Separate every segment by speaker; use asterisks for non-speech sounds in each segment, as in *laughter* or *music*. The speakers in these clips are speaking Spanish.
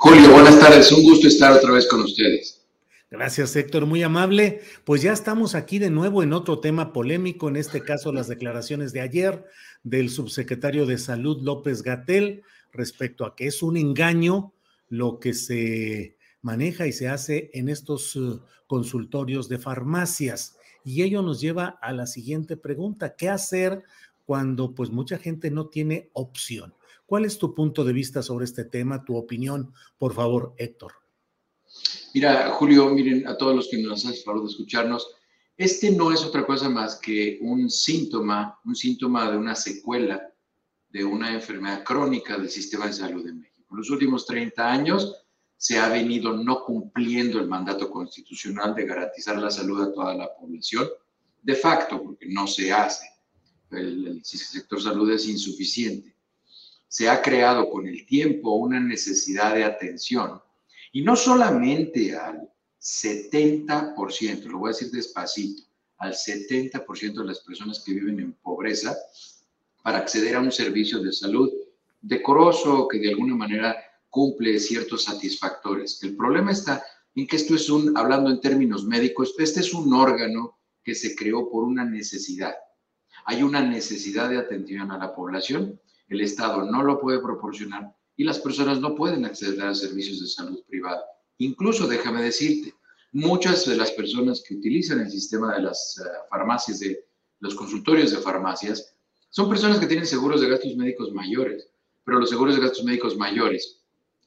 Speaker 1: Julio, buenas tardes. Un gusto estar otra vez con ustedes.
Speaker 2: Gracias, Héctor. Muy amable. Pues ya estamos aquí de nuevo en otro tema polémico, en este caso las declaraciones de ayer del subsecretario de Salud López Gatel respecto a que es un engaño lo que se maneja y se hace en estos uh, consultorios de farmacias. Y ello nos lleva a la siguiente pregunta, ¿qué hacer cuando pues mucha gente no tiene opción? ¿Cuál es tu punto de vista sobre este tema, tu opinión? Por favor, Héctor.
Speaker 1: Mira, Julio, miren a todos los que nos hacen favor de escucharnos. Este no es otra cosa más que un síntoma, un síntoma de una secuela de una enfermedad crónica del sistema de salud de México. En los últimos 30 años se ha venido no cumpliendo el mandato constitucional de garantizar la salud a toda la población, de facto, porque no se hace. El, el sector salud es insuficiente se ha creado con el tiempo una necesidad de atención y no solamente al 70%, lo voy a decir despacito, al 70% de las personas que viven en pobreza para acceder a un servicio de salud decoroso que de alguna manera cumple ciertos satisfactores. El problema está en que esto es un, hablando en términos médicos, este es un órgano que se creó por una necesidad. Hay una necesidad de atención a la población el Estado no lo puede proporcionar y las personas no pueden acceder a servicios de salud privada. Incluso, déjame decirte, muchas de las personas que utilizan el sistema de las eh, farmacias, de los consultorios de farmacias, son personas que tienen seguros de gastos médicos mayores, pero los seguros de gastos médicos mayores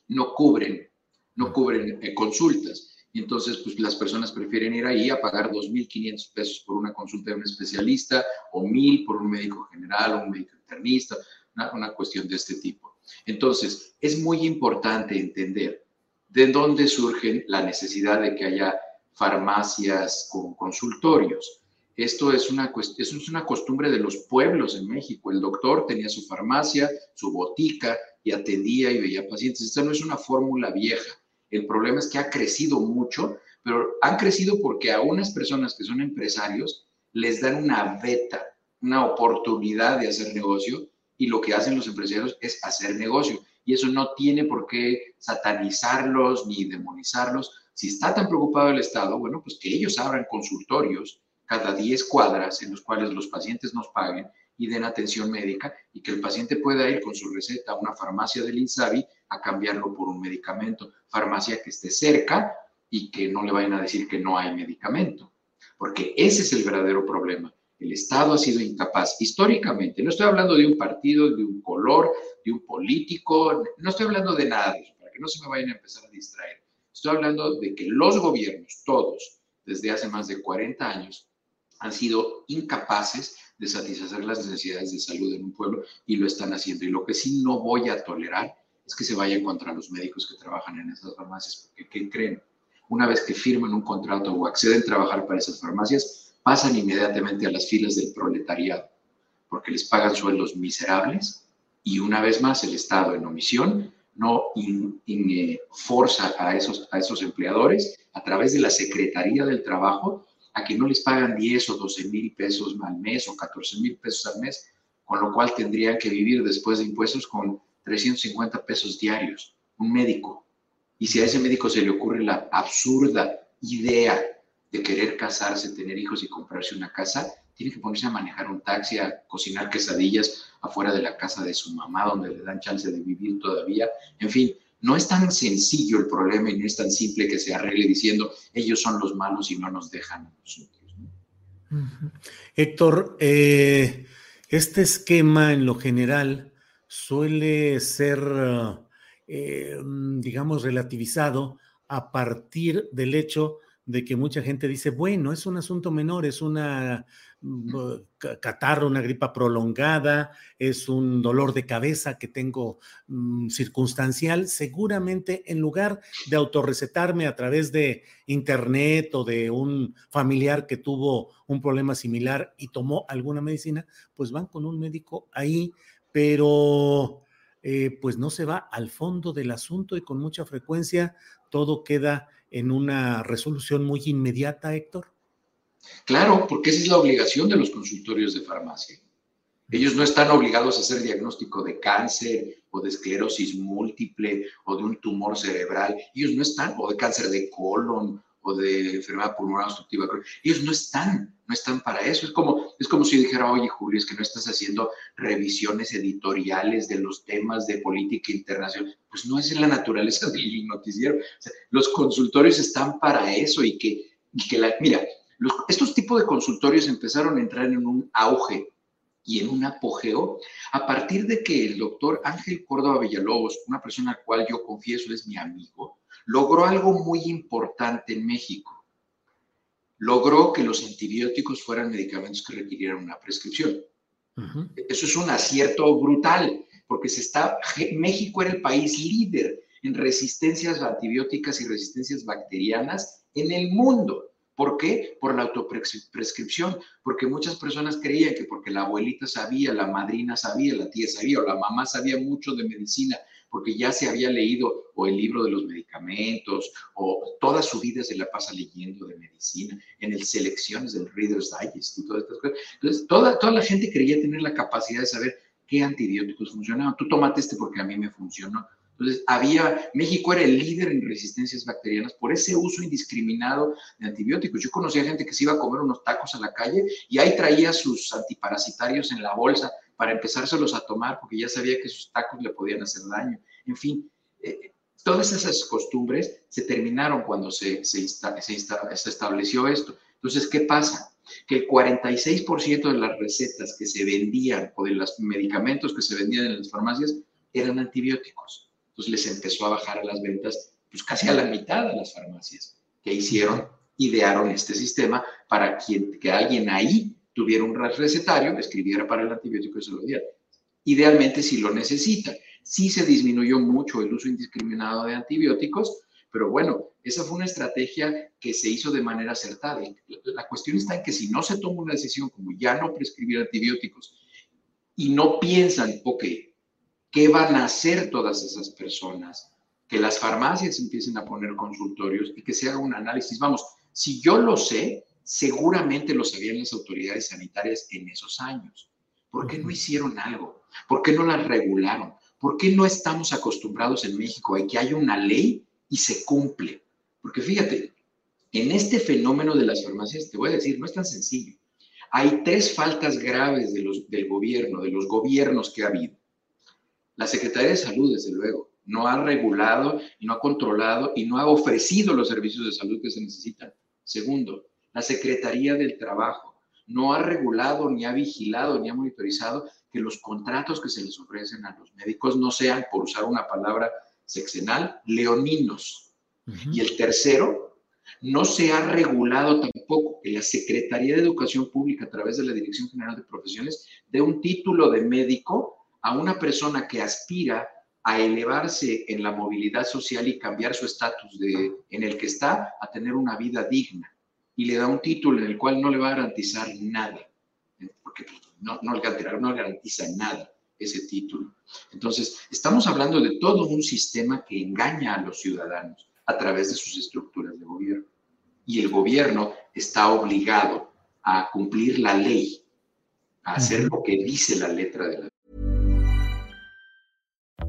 Speaker 1: no cubren, no cubren eh, consultas. Y entonces, pues las personas prefieren ir ahí a pagar 2.500 pesos por una consulta de un especialista o 1.000 por un médico general o un médico internista una, cuestión de este tipo. Entonces, es muy importante entender de dónde surge la necesidad de que haya farmacias con consultorios. Esto es una, es una costumbre de los pueblos en México. El doctor tenía su farmacia, su botica y atendía y veía pacientes. Esta no es una fórmula vieja. El problema es que ha crecido mucho, pero han crecido porque a unas personas que son empresarios les dan una beta, una oportunidad de hacer negocio y lo que hacen los empresarios es hacer negocio. Y eso no tiene por qué satanizarlos ni demonizarlos. Si está tan preocupado el Estado, bueno, pues que ellos abran consultorios cada 10 cuadras en los cuales los pacientes nos paguen y den atención médica y que el paciente pueda ir con su receta a una farmacia del INSABI a cambiarlo por un medicamento. Farmacia que esté cerca y que no le vayan a decir que no hay medicamento. Porque ese es el verdadero problema el Estado ha sido incapaz históricamente. No estoy hablando de un partido, de un color, de un político, no estoy hablando de nada para que no se me vayan a empezar a distraer. Estoy hablando de que los gobiernos, todos, desde hace más de 40 años, han sido incapaces de satisfacer las necesidades de salud en un pueblo y lo están haciendo. Y lo que sí no voy a tolerar es que se vayan contra los médicos que trabajan en esas farmacias, porque ¿qué creen? Una vez que firman un contrato o acceden a trabajar para esas farmacias, pasan inmediatamente a las filas del proletariado, porque les pagan sueldos miserables y una vez más el Estado en omisión no in, eh, forza a esos, a esos empleadores a través de la Secretaría del Trabajo a que no les pagan 10 o 12 mil pesos al mes o 14 mil pesos al mes, con lo cual tendrían que vivir después de impuestos con 350 pesos diarios, un médico. Y si a ese médico se le ocurre la absurda idea de querer casarse, tener hijos y comprarse una casa, tiene que ponerse a manejar un taxi, a cocinar quesadillas afuera de la casa de su mamá, donde le dan chance de vivir todavía. En fin, no es tan sencillo el problema y no es tan simple que se arregle diciendo ellos son los malos y no nos dejan a nosotros.
Speaker 2: Héctor, eh, este esquema en lo general suele ser, eh, digamos, relativizado a partir del hecho de que mucha gente dice, bueno, es un asunto menor, es una catarro, una gripa prolongada, es un dolor de cabeza que tengo mm, circunstancial, seguramente en lugar de autorrecetarme a través de internet o de un familiar que tuvo un problema similar y tomó alguna medicina, pues van con un médico ahí, pero eh, pues no se va al fondo del asunto y con mucha frecuencia todo queda en una resolución muy inmediata, Héctor?
Speaker 1: Claro, porque esa es la obligación de los consultorios de farmacia. Ellos no están obligados a hacer diagnóstico de cáncer o de esclerosis múltiple o de un tumor cerebral. Ellos no están, o de cáncer de colon o de enfermedad pulmonar obstructiva. Ellos no están, no están para eso. Es como, es como si dijera, oye, Julio, es que no estás haciendo revisiones editoriales de los temas de política internacional. Pues no es en la naturaleza *laughs* del noticiero. los consultorios están para eso y que, que la, mira, estos tipos de consultorios empezaron a entrar en un auge y en un apogeo a partir de que el doctor Ángel Córdoba Villalobos, una persona a cual yo confieso es mi amigo, logró algo muy importante en México. Logró que los antibióticos fueran medicamentos que requirieran una prescripción. Eso es un acierto brutal, porque se está, México era el país líder en resistencias antibióticas y resistencias bacterianas en el mundo. ¿Por qué? Por la autoprescripción, porque muchas personas creían que porque la abuelita sabía, la madrina sabía, la tía sabía o la mamá sabía mucho de medicina, porque ya se había leído o el libro de los medicamentos o toda su vida se la pasa leyendo de medicina, en el selecciones del Reader's Digest y todas estas cosas. Entonces, toda, toda la gente creía tener la capacidad de saber qué antibióticos funcionaban. Tú tomate este porque a mí me funcionó. Entonces, había, México era el líder en resistencias bacterianas por ese uso indiscriminado de antibióticos. Yo conocía gente que se iba a comer unos tacos a la calle y ahí traía sus antiparasitarios en la bolsa para empezárselos a tomar porque ya sabía que sus tacos le podían hacer daño. En fin, eh, todas esas costumbres se terminaron cuando se, se, se estableció esto. Entonces, ¿qué pasa? Que el 46% de las recetas que se vendían o de los medicamentos que se vendían en las farmacias eran antibióticos. Entonces les empezó a bajar a las ventas pues casi a la mitad de las farmacias. que hicieron? Idearon este sistema para que alguien ahí tuviera un recetario, escribiera para el antibiótico y se lo diera. Idealmente si lo necesita. Sí se disminuyó mucho el uso indiscriminado de antibióticos, pero bueno, esa fue una estrategia que se hizo de manera acertada. La cuestión está en que si no se toma una decisión como ya no prescribir antibióticos y no piensan, ok, ¿qué van a hacer todas esas personas? Que las farmacias empiecen a poner consultorios y que se haga un análisis. Vamos, si yo lo sé, seguramente lo sabían las autoridades sanitarias en esos años. ¿Por qué no hicieron algo? ¿Por qué no las regularon? ¿Por qué no estamos acostumbrados en México a que haya una ley y se cumple? Porque fíjate, en este fenómeno de las farmacias, te voy a decir, no es tan sencillo. Hay tres faltas graves de los, del gobierno, de los gobiernos que ha habido. La Secretaría de Salud, desde luego, no ha regulado y no ha controlado y no ha ofrecido los servicios de salud que se necesitan. Segundo, la Secretaría del Trabajo no ha regulado, ni ha vigilado, ni ha monitorizado que los contratos que se les ofrecen a los médicos no sean, por usar una palabra sexenal, leoninos. Y el tercero, no se ha regulado tampoco que la Secretaría de Educación Pública, a través de la Dirección General de Profesiones, dé un título de médico a una persona que aspira a elevarse en la movilidad social y cambiar su estatus en el que está a tener una vida digna y le da un título en el cual no le va a garantizar nada, porque no, no, no garantiza nada ese título. Entonces, estamos hablando de todo un sistema que engaña a los ciudadanos a través de sus estructuras de gobierno. Y el gobierno está obligado a cumplir la ley, a hacer lo que dice la letra de la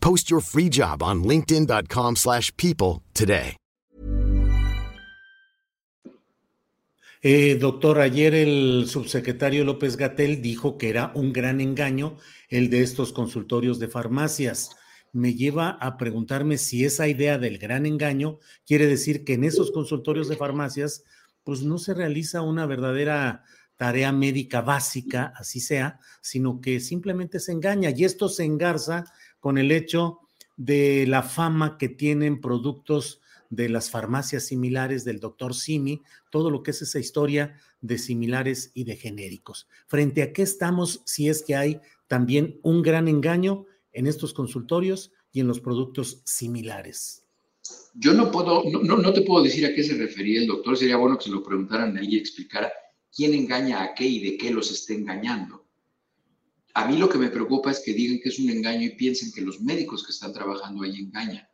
Speaker 3: Post your free job on linkedin.com/people slash people today.
Speaker 2: Eh, doctor, ayer el subsecretario López Gatel dijo que era un gran engaño el de estos consultorios de farmacias. Me lleva a preguntarme si esa idea del gran engaño quiere decir que en esos consultorios de farmacias pues no se realiza una verdadera tarea médica básica, así sea, sino que simplemente se engaña. Y esto se engarza con el hecho de la fama que tienen productos de las farmacias similares del doctor Simi, todo lo que es esa historia de similares y de genéricos. Frente a qué estamos si es que hay también un gran engaño en estos consultorios y en los productos similares.
Speaker 1: Yo no puedo, no, no te puedo decir a qué se refería el doctor, sería bueno que se lo preguntaran a él y explicara quién engaña a qué y de qué los está engañando. A mí lo que me preocupa es que digan que es un engaño y piensen que los médicos que están trabajando ahí engañan.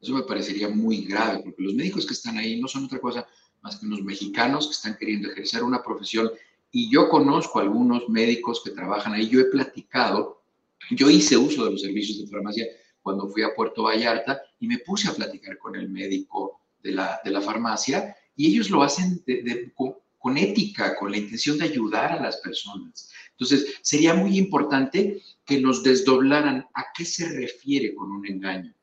Speaker 1: Eso me parecería muy grave, porque los médicos que están ahí no son otra cosa más que unos mexicanos que están queriendo ejercer una profesión. Y yo conozco algunos médicos que trabajan ahí, yo he platicado, yo hice uso de los servicios de farmacia cuando fui a Puerto Vallarta y me puse a platicar con el médico de la, de la farmacia y ellos lo hacen de, con, con ética, con la intención de ayudar a las personas. Entonces, sería muy importante que nos desdoblaran a qué se refiere con un engaño.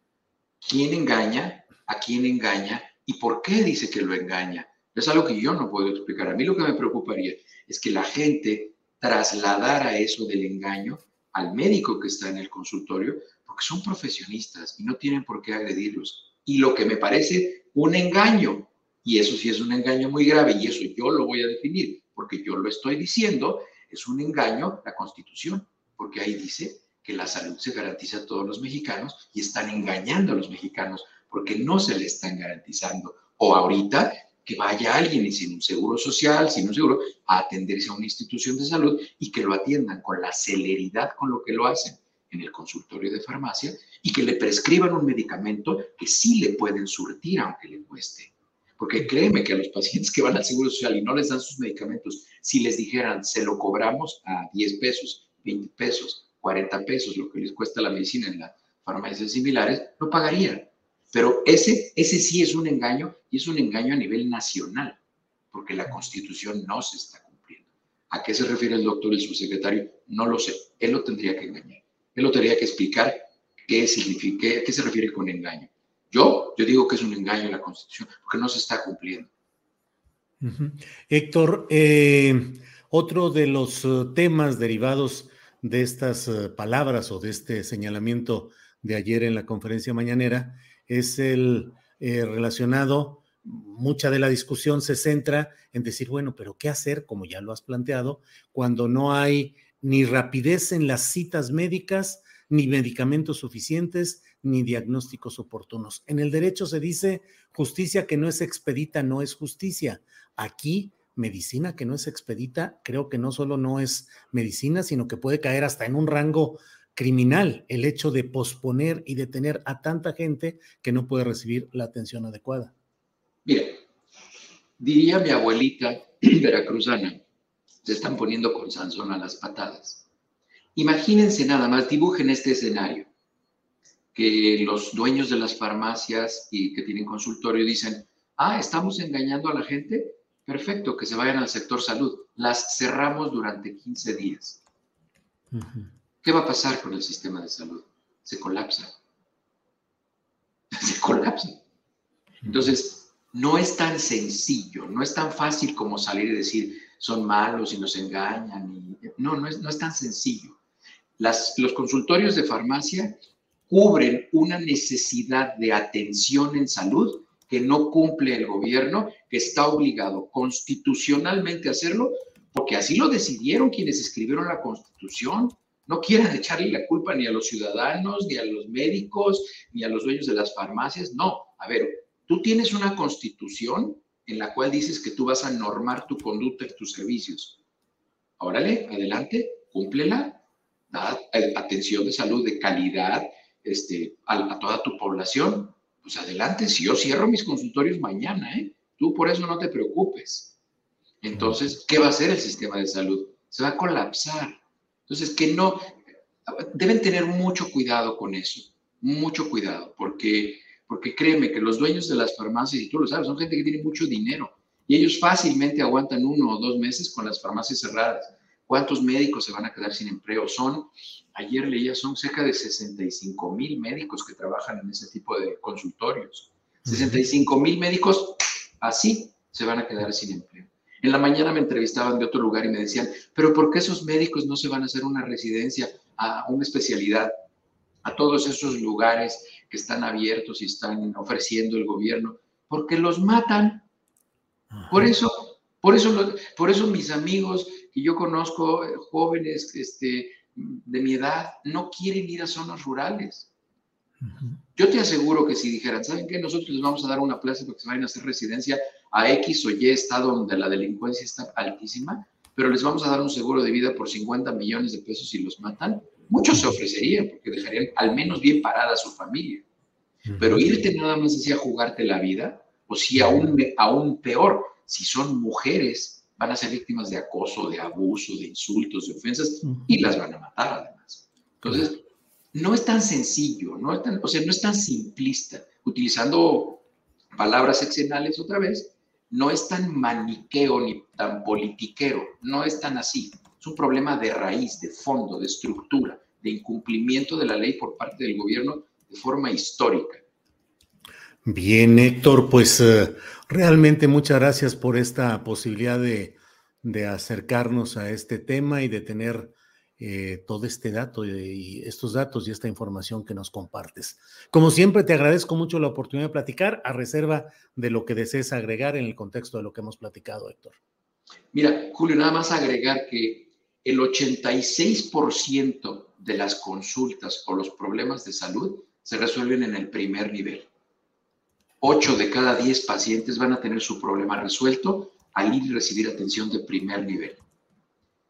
Speaker 1: ¿Quién engaña? ¿A quién engaña? ¿Y por qué dice que lo engaña? Es algo que yo no puedo explicar. A mí lo que me preocuparía es que la gente trasladara eso del engaño al médico que está en el consultorio, porque son profesionistas y no tienen por qué agredirlos. Y lo que me parece un engaño, y eso sí es un engaño muy grave, y eso yo lo voy a definir, porque yo lo estoy diciendo, es un engaño la Constitución, porque ahí dice que la salud se garantiza a todos los mexicanos y están engañando a los mexicanos porque no se le están garantizando. O ahorita que vaya alguien sin un seguro social, sin un seguro, a atenderse a una institución de salud y que lo atiendan con la celeridad con lo que lo hacen en el consultorio de farmacia y que le prescriban un medicamento que sí le pueden surtir aunque le cueste. Porque créeme que a los pacientes que van al Seguro Social y no les dan sus medicamentos, si les dijeran, se lo cobramos a 10 pesos, 20 pesos, 40 pesos, lo que les cuesta la medicina en las farmacias similares, lo pagarían. Pero ese, ese sí es un engaño y es un engaño a nivel nacional, porque la constitución no se está cumpliendo. ¿A qué se refiere el doctor, el subsecretario? No lo sé. Él lo tendría que engañar. Él lo tendría que explicar qué significa, qué se refiere con engaño. Yo, yo digo que es un engaño a la Constitución, porque no se está cumpliendo.
Speaker 2: Héctor, eh, otro de los uh, temas derivados de estas uh, palabras o de este señalamiento de ayer en la conferencia mañanera es el eh, relacionado, mucha de la discusión se centra en decir, bueno, pero ¿qué hacer, como ya lo has planteado, cuando no hay ni rapidez en las citas médicas, ni medicamentos suficientes, ni diagnósticos oportunos. En el derecho se dice justicia que no es expedita, no es justicia. Aquí, medicina que no es expedita, creo que no solo no es medicina, sino que puede caer hasta en un rango criminal el hecho de posponer y detener a tanta gente que no puede recibir la atención adecuada.
Speaker 1: Mira, diría mi abuelita *clears throat* veracruzana, se están poniendo con Sansón a las patadas. Imagínense nada más, dibujen este escenario que los dueños de las farmacias y que tienen consultorio dicen, ah, estamos engañando a la gente, perfecto, que se vayan al sector salud. Las cerramos durante 15 días. ¿Qué va a pasar con el sistema de salud? Se colapsa. *laughs* Se colapsa. Entonces, no es tan sencillo, no es tan fácil como salir y decir, son malos y nos engañan. no, no es, no es tan sencillo. Las, los consultorios de farmacia cubren una necesidad de atención en salud que no cumple el gobierno, que está obligado constitucionalmente a hacerlo, porque así lo decidieron quienes escribieron la constitución. No quieran echarle la culpa ni a los ciudadanos, ni a los médicos, ni a los dueños de las farmacias. No, a ver, tú tienes una constitución en la cual dices que tú vas a normar tu conducta y tus servicios. Órale, adelante, cúmplela, da eh, atención de salud de calidad este, a, toda tu población. Pues adelante, si yo cierro mis consultorios mañana, ¿eh? tú por eso no te preocupes. Entonces, ¿qué va a hacer el sistema de salud? Se va a colapsar. Entonces, que no, deben tener mucho cuidado con eso, mucho cuidado, porque porque créeme que los dueños de las farmacias, y tú lo sabes, son gente que tiene mucho dinero y ellos fácilmente aguantan uno o dos meses con las farmacias cerradas. ¿Cuántos médicos se van a quedar sin empleo? Son, ayer leía, son cerca de 65 mil médicos que trabajan en ese tipo de consultorios. 65 mil médicos así se van a quedar sin empleo. En la mañana me entrevistaban de otro lugar y me decían, pero ¿por qué esos médicos no se van a hacer una residencia, a una especialidad, a todos esos lugares que están abiertos y están ofreciendo el gobierno, porque los matan. Por eso, por eso, por eso mis amigos que yo conozco, eh, jóvenes este, de mi edad, no quieren ir a zonas rurales. Yo te aseguro que si dijeran, ¿saben qué? Nosotros les vamos a dar una plaza para que se vayan a hacer residencia a X o Y estado donde la delincuencia está altísima, pero les vamos a dar un seguro de vida por 50 millones de pesos si los matan, muchos se ofrecerían porque dejarían al menos bien parada a su familia. Pero irte nada más así a jugarte la vida, o si aún, aún peor, si son mujeres, van a ser víctimas de acoso, de abuso, de insultos, de ofensas, y las van a matar además. Entonces, no es tan sencillo, no es tan, o sea, no es tan simplista. Utilizando palabras exenales otra vez, no es tan maniqueo ni tan politiquero, no es tan así. Es un problema de raíz, de fondo, de estructura, de incumplimiento de la ley por parte del gobierno de forma histórica.
Speaker 2: Bien, Héctor, pues eh, realmente muchas gracias por esta posibilidad de, acercarnos a este tema y de tener eh, todo este dato y, estos datos y esta información que nos compartes. Como siempre, te agradezco mucho la oportunidad de platicar a reserva de lo que desees agregar en el contexto de lo que hemos platicado, Héctor.
Speaker 1: Mira, Julio, nada más agregar que el 86% de las consultas o los problemas de salud se resuelven en el primer nivel. 8 de cada 10 pacientes van a tener su problema resuelto al ir y recibir atención de primer nivel.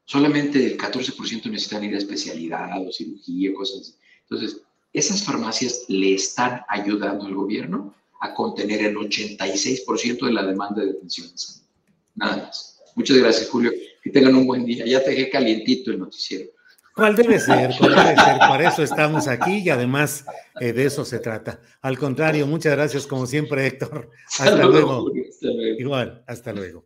Speaker 1: Solamente el 14% necesitan ir a especialidad o cirugía, cosas así. Entonces, esas farmacias le están ayudando al gobierno a contener el 86% de la demanda de atención de salud. Nada más. Muchas gracias, Julio. Que tengan un buen día. Ya te dejé calientito el noticiero.
Speaker 2: ¿Cuál debe ser? ¿Cuál debe ser? Para eso estamos aquí y además eh, de eso se trata. Al contrario, muchas gracias como siempre, Héctor. Hasta, luego. hasta luego. Igual, hasta luego.